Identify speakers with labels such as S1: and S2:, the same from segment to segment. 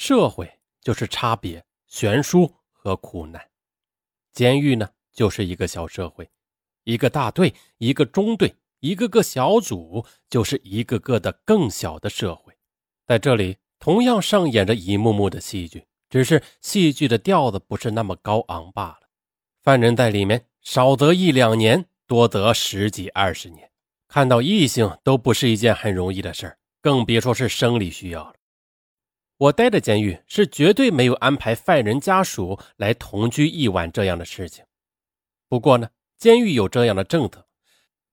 S1: 社会就是差别、悬殊和苦难，监狱呢就是一个小社会，一个大队、一个中队、一个个小组，就是一个个的更小的社会。在这里，同样上演着一幕幕的戏剧，只是戏剧的调子不是那么高昂罢了。犯人在里面少则一两年，多则十几二十年，看到异性都不是一件很容易的事儿，更别说是生理需要了。我待的监狱是绝对没有安排犯人家属来同居一晚这样的事情。不过呢，监狱有这样的政策：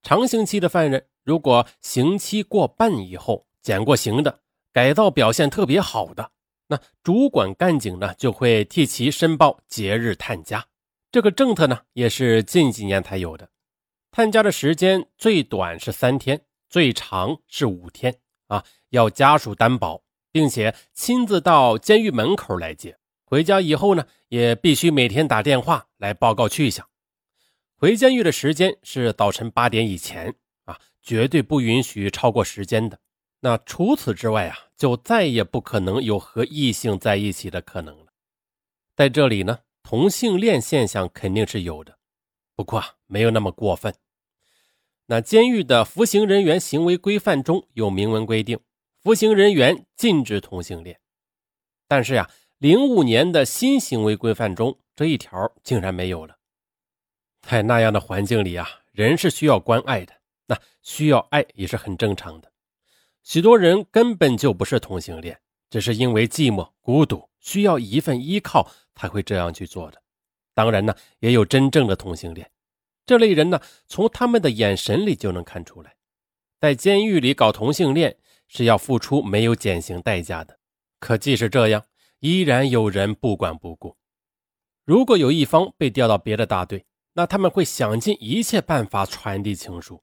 S1: 长刑期的犯人，如果刑期过半以后减过刑的，改造表现特别好的，那主管干警呢就会替其申报节日探家。这个政策呢也是近几年才有的。探家的时间最短是三天，最长是五天啊，要家属担保。并且亲自到监狱门口来接，回家以后呢，也必须每天打电话来报告去向。回监狱的时间是早晨八点以前啊，绝对不允许超过时间的。那除此之外啊，就再也不可能有和异性在一起的可能了。在这里呢，同性恋现象肯定是有的，不过没有那么过分。那监狱的服刑人员行为规范中有明文规定。服刑人员禁止同性恋，但是呀，零五年的新行为规范中这一条竟然没有了。在那样的环境里啊，人是需要关爱的，那需要爱也是很正常的。许多人根本就不是同性恋，只是因为寂寞、孤独，需要一份依靠才会这样去做的。当然呢，也有真正的同性恋，这类人呢，从他们的眼神里就能看出来，在监狱里搞同性恋。是要付出没有减刑代价的，可即使这样，依然有人不管不顾。如果有一方被调到别的大队，那他们会想尽一切办法传递情书。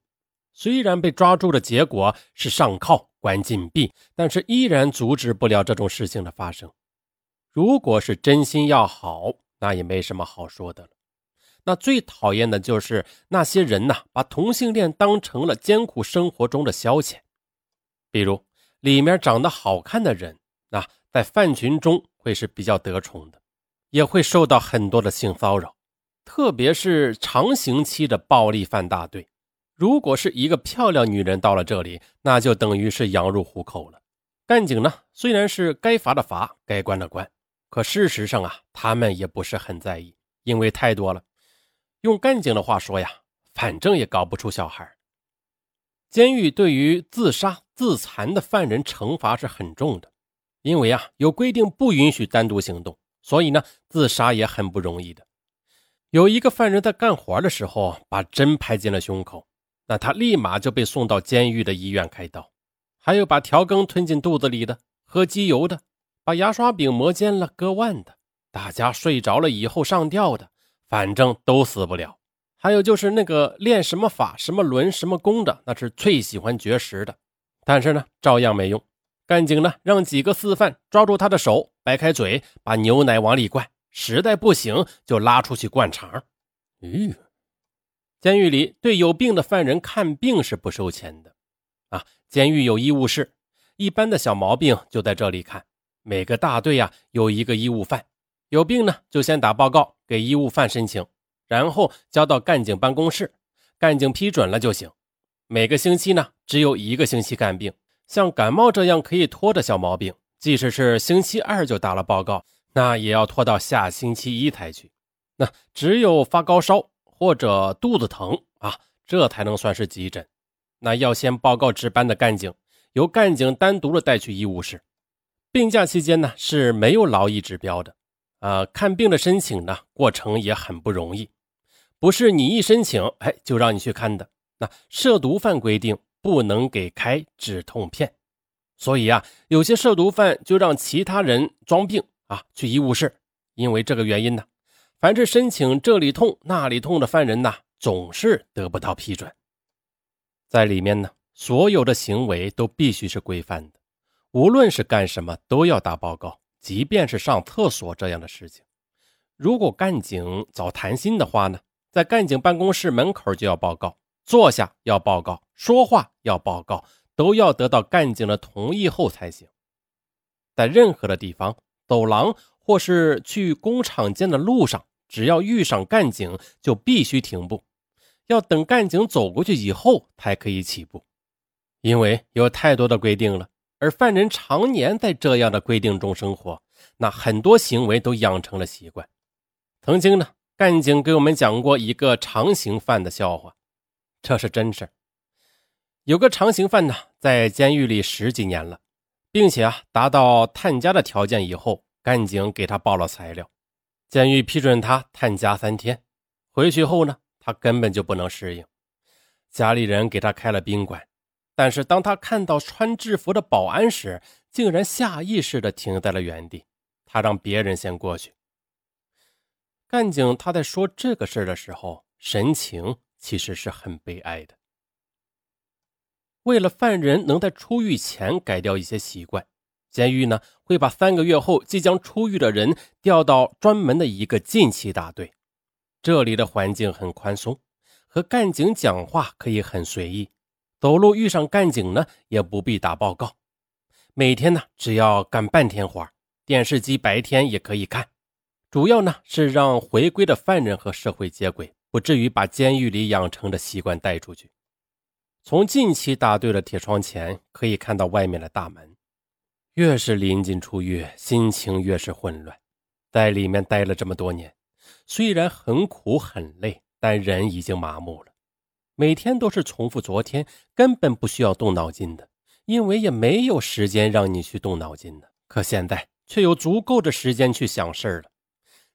S1: 虽然被抓住的结果是上铐、关禁闭，但是依然阻止不了这种事情的发生。如果是真心要好，那也没什么好说的了。那最讨厌的就是那些人呐，把同性恋当成了艰苦生活中的消遣。比如，里面长得好看的人，那在犯群中会是比较得宠的，也会受到很多的性骚扰，特别是长刑期的暴力犯大队。如果是一个漂亮女人到了这里，那就等于是羊入虎口了。干警呢，虽然是该罚的罚，该关的关，可事实上啊，他们也不是很在意，因为太多了。用干警的话说呀，反正也搞不出小孩。监狱对于自杀。自残的犯人惩罚是很重的，因为啊有规定不允许单独行动，所以呢自杀也很不容易的。有一个犯人在干活的时候把针排进了胸口，那他立马就被送到监狱的医院开刀。还有把调羹吞进肚子里的，喝机油的，把牙刷柄磨尖了割腕的，大家睡着了以后上吊的，反正都死不了。还有就是那个练什么法、什么轮、什么功的，那是最喜欢绝食的。但是呢，照样没用。干警呢，让几个四犯抓住他的手，掰开嘴，把牛奶往里灌。实在不行，就拉出去灌肠。咦，监狱里对有病的犯人看病是不收钱的啊。监狱有医务室，一般的小毛病就在这里看。每个大队呀有一个医务犯，有病呢就先打报告给医务犯申请，然后交到干警办公室，干警批准了就行。每个星期呢，只有一个星期看病。像感冒这样可以拖的小毛病，即使是星期二就打了报告，那也要拖到下星期一才去。那只有发高烧或者肚子疼啊，这才能算是急诊。那要先报告值班的干警，由干警单独的带去医务室。病假期间呢是没有劳逸指标的。呃，看病的申请呢过程也很不容易，不是你一申请，哎，就让你去看的。那涉毒犯规定不能给开止痛片，所以啊，有些涉毒犯就让其他人装病啊去医务室。因为这个原因呢，凡是申请这里痛那里痛的犯人呐，总是得不到批准。在里面呢，所有的行为都必须是规范的，无论是干什么都要打报告，即便是上厕所这样的事情。如果干警找谈心的话呢，在干警办公室门口就要报告。坐下要报告，说话要报告，都要得到干警的同意后才行。在任何的地方走廊或是去工厂间的路上，只要遇上干警，就必须停步，要等干警走过去以后才可以起步，因为有太多的规定了。而犯人常年在这样的规定中生活，那很多行为都养成了习惯。曾经呢，干警给我们讲过一个长刑犯的笑话，这是真事有个长刑犯呢，在监狱里十几年了，并且啊，达到探家的条件以后，干警给他报了材料，监狱批准他探家三天。回去后呢，他根本就不能适应，家里人给他开了宾馆。但是当他看到穿制服的保安时，竟然下意识地停在了原地。他让别人先过去。干警他在说这个事的时候，神情其实是很悲哀的。为了犯人能在出狱前改掉一些习惯，监狱呢会把三个月后即将出狱的人调到专门的一个禁期大队。这里的环境很宽松，和干警讲话可以很随意。走路遇上干警呢，也不必打报告。每天呢，只要干半天活，电视机白天也可以看。主要呢是让回归的犯人和社会接轨，不至于把监狱里养成的习惯带出去。从近期大队的铁窗前可以看到外面的大门。越是临近出狱，心情越是混乱。在里面待了这么多年，虽然很苦很累，但人已经麻木了。每天都是重复昨天，根本不需要动脑筋的，因为也没有时间让你去动脑筋的。可现在却有足够的时间去想事儿了。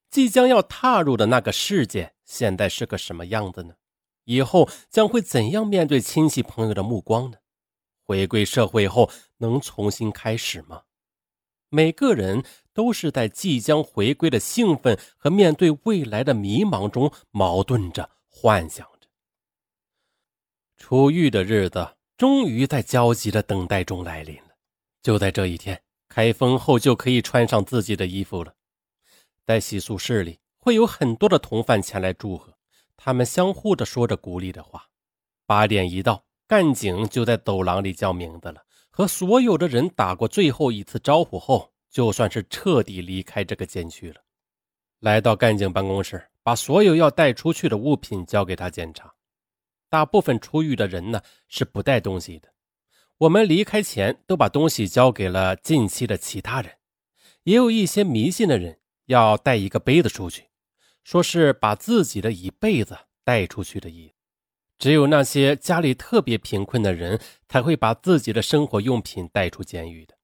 S1: 即将要踏入的那个世界，现在是个什么样子呢？以后将会怎样面对亲戚朋友的目光呢？回归社会后能重新开始吗？每个人都是在即将回归的兴奋和面对未来的迷茫中矛盾着，幻想。出狱的日子终于在焦急的等待中来临了。就在这一天，开封后就可以穿上自己的衣服了。在洗漱室里，会有很多的同犯前来祝贺，他们相互的说着鼓励的话。八点一到，干警就在走廊里叫名字了，和所有的人打过最后一次招呼后，就算是彻底离开这个监区了。来到干警办公室，把所有要带出去的物品交给他检查。大部分出狱的人呢是不带东西的，我们离开前都把东西交给了近期的其他人，也有一些迷信的人要带一个杯子出去，说是把自己的一辈子带出去的意思。只有那些家里特别贫困的人才会把自己的生活用品带出监狱的。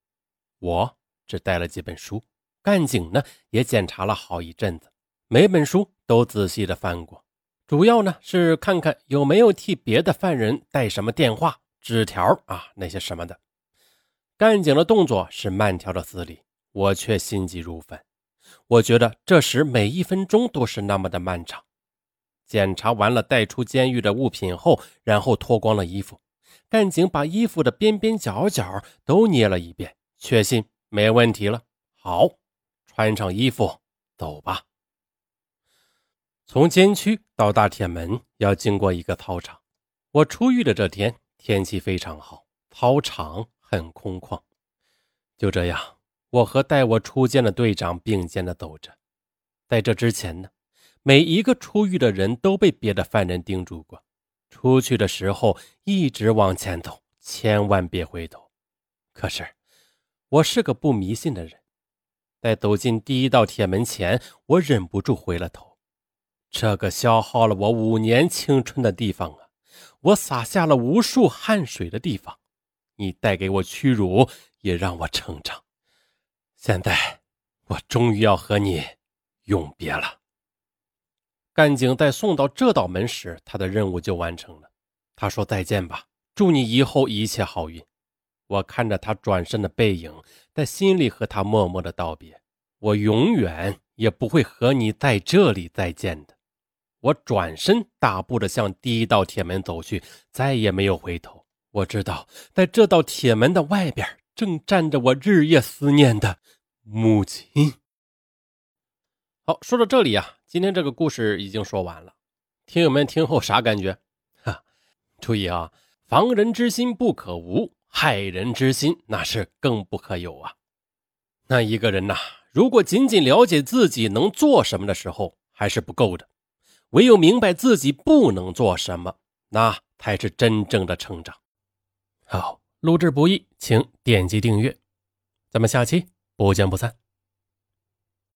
S1: 我只带了几本书，干警呢也检查了好一阵子，每本书都仔细的翻过。主要呢是看看有没有替别的犯人带什么电话、纸条啊那些什么的。干警的动作是慢条斯理，我却心急如焚。我觉得这时每一分钟都是那么的漫长。检查完了带出监狱的物品后，然后脱光了衣服。干警把衣服的边边角角都捏了一遍，确信没问题了。好，穿上衣服，走吧。从监区到大铁门要经过一个操场。我出狱的这天天气非常好，操场很空旷。就这样，我和带我出监的队长并肩的走着。在这之前呢，每一个出狱的人都被别的犯人叮嘱过：出去的时候一直往前走，千万别回头。可是，我是个不迷信的人，在走进第一道铁门前，我忍不住回了头。这个消耗了我五年青春的地方啊，我洒下了无数汗水的地方，你带给我屈辱，也让我成长。现在，我终于要和你永别了。干警在送到这道门时，他的任务就完成了。他说：“再见吧，祝你以后一切好运。”我看着他转身的背影，在心里和他默默的道别。我永远也不会和你在这里再见的。我转身大步的向第一道铁门走去，再也没有回头。我知道，在这道铁门的外边，正站着我日夜思念的母亲。好，说到这里啊，今天这个故事已经说完了。听友们听后啥感觉？哈，注意啊，防人之心不可无，害人之心那是更不可有啊。那一个人呐。如果仅仅了解自己能做什么的时候，还是不够的。唯有明白自己不能做什么，那才是真正的成长。好，录制不易，请点击订阅，咱们下期不见不散。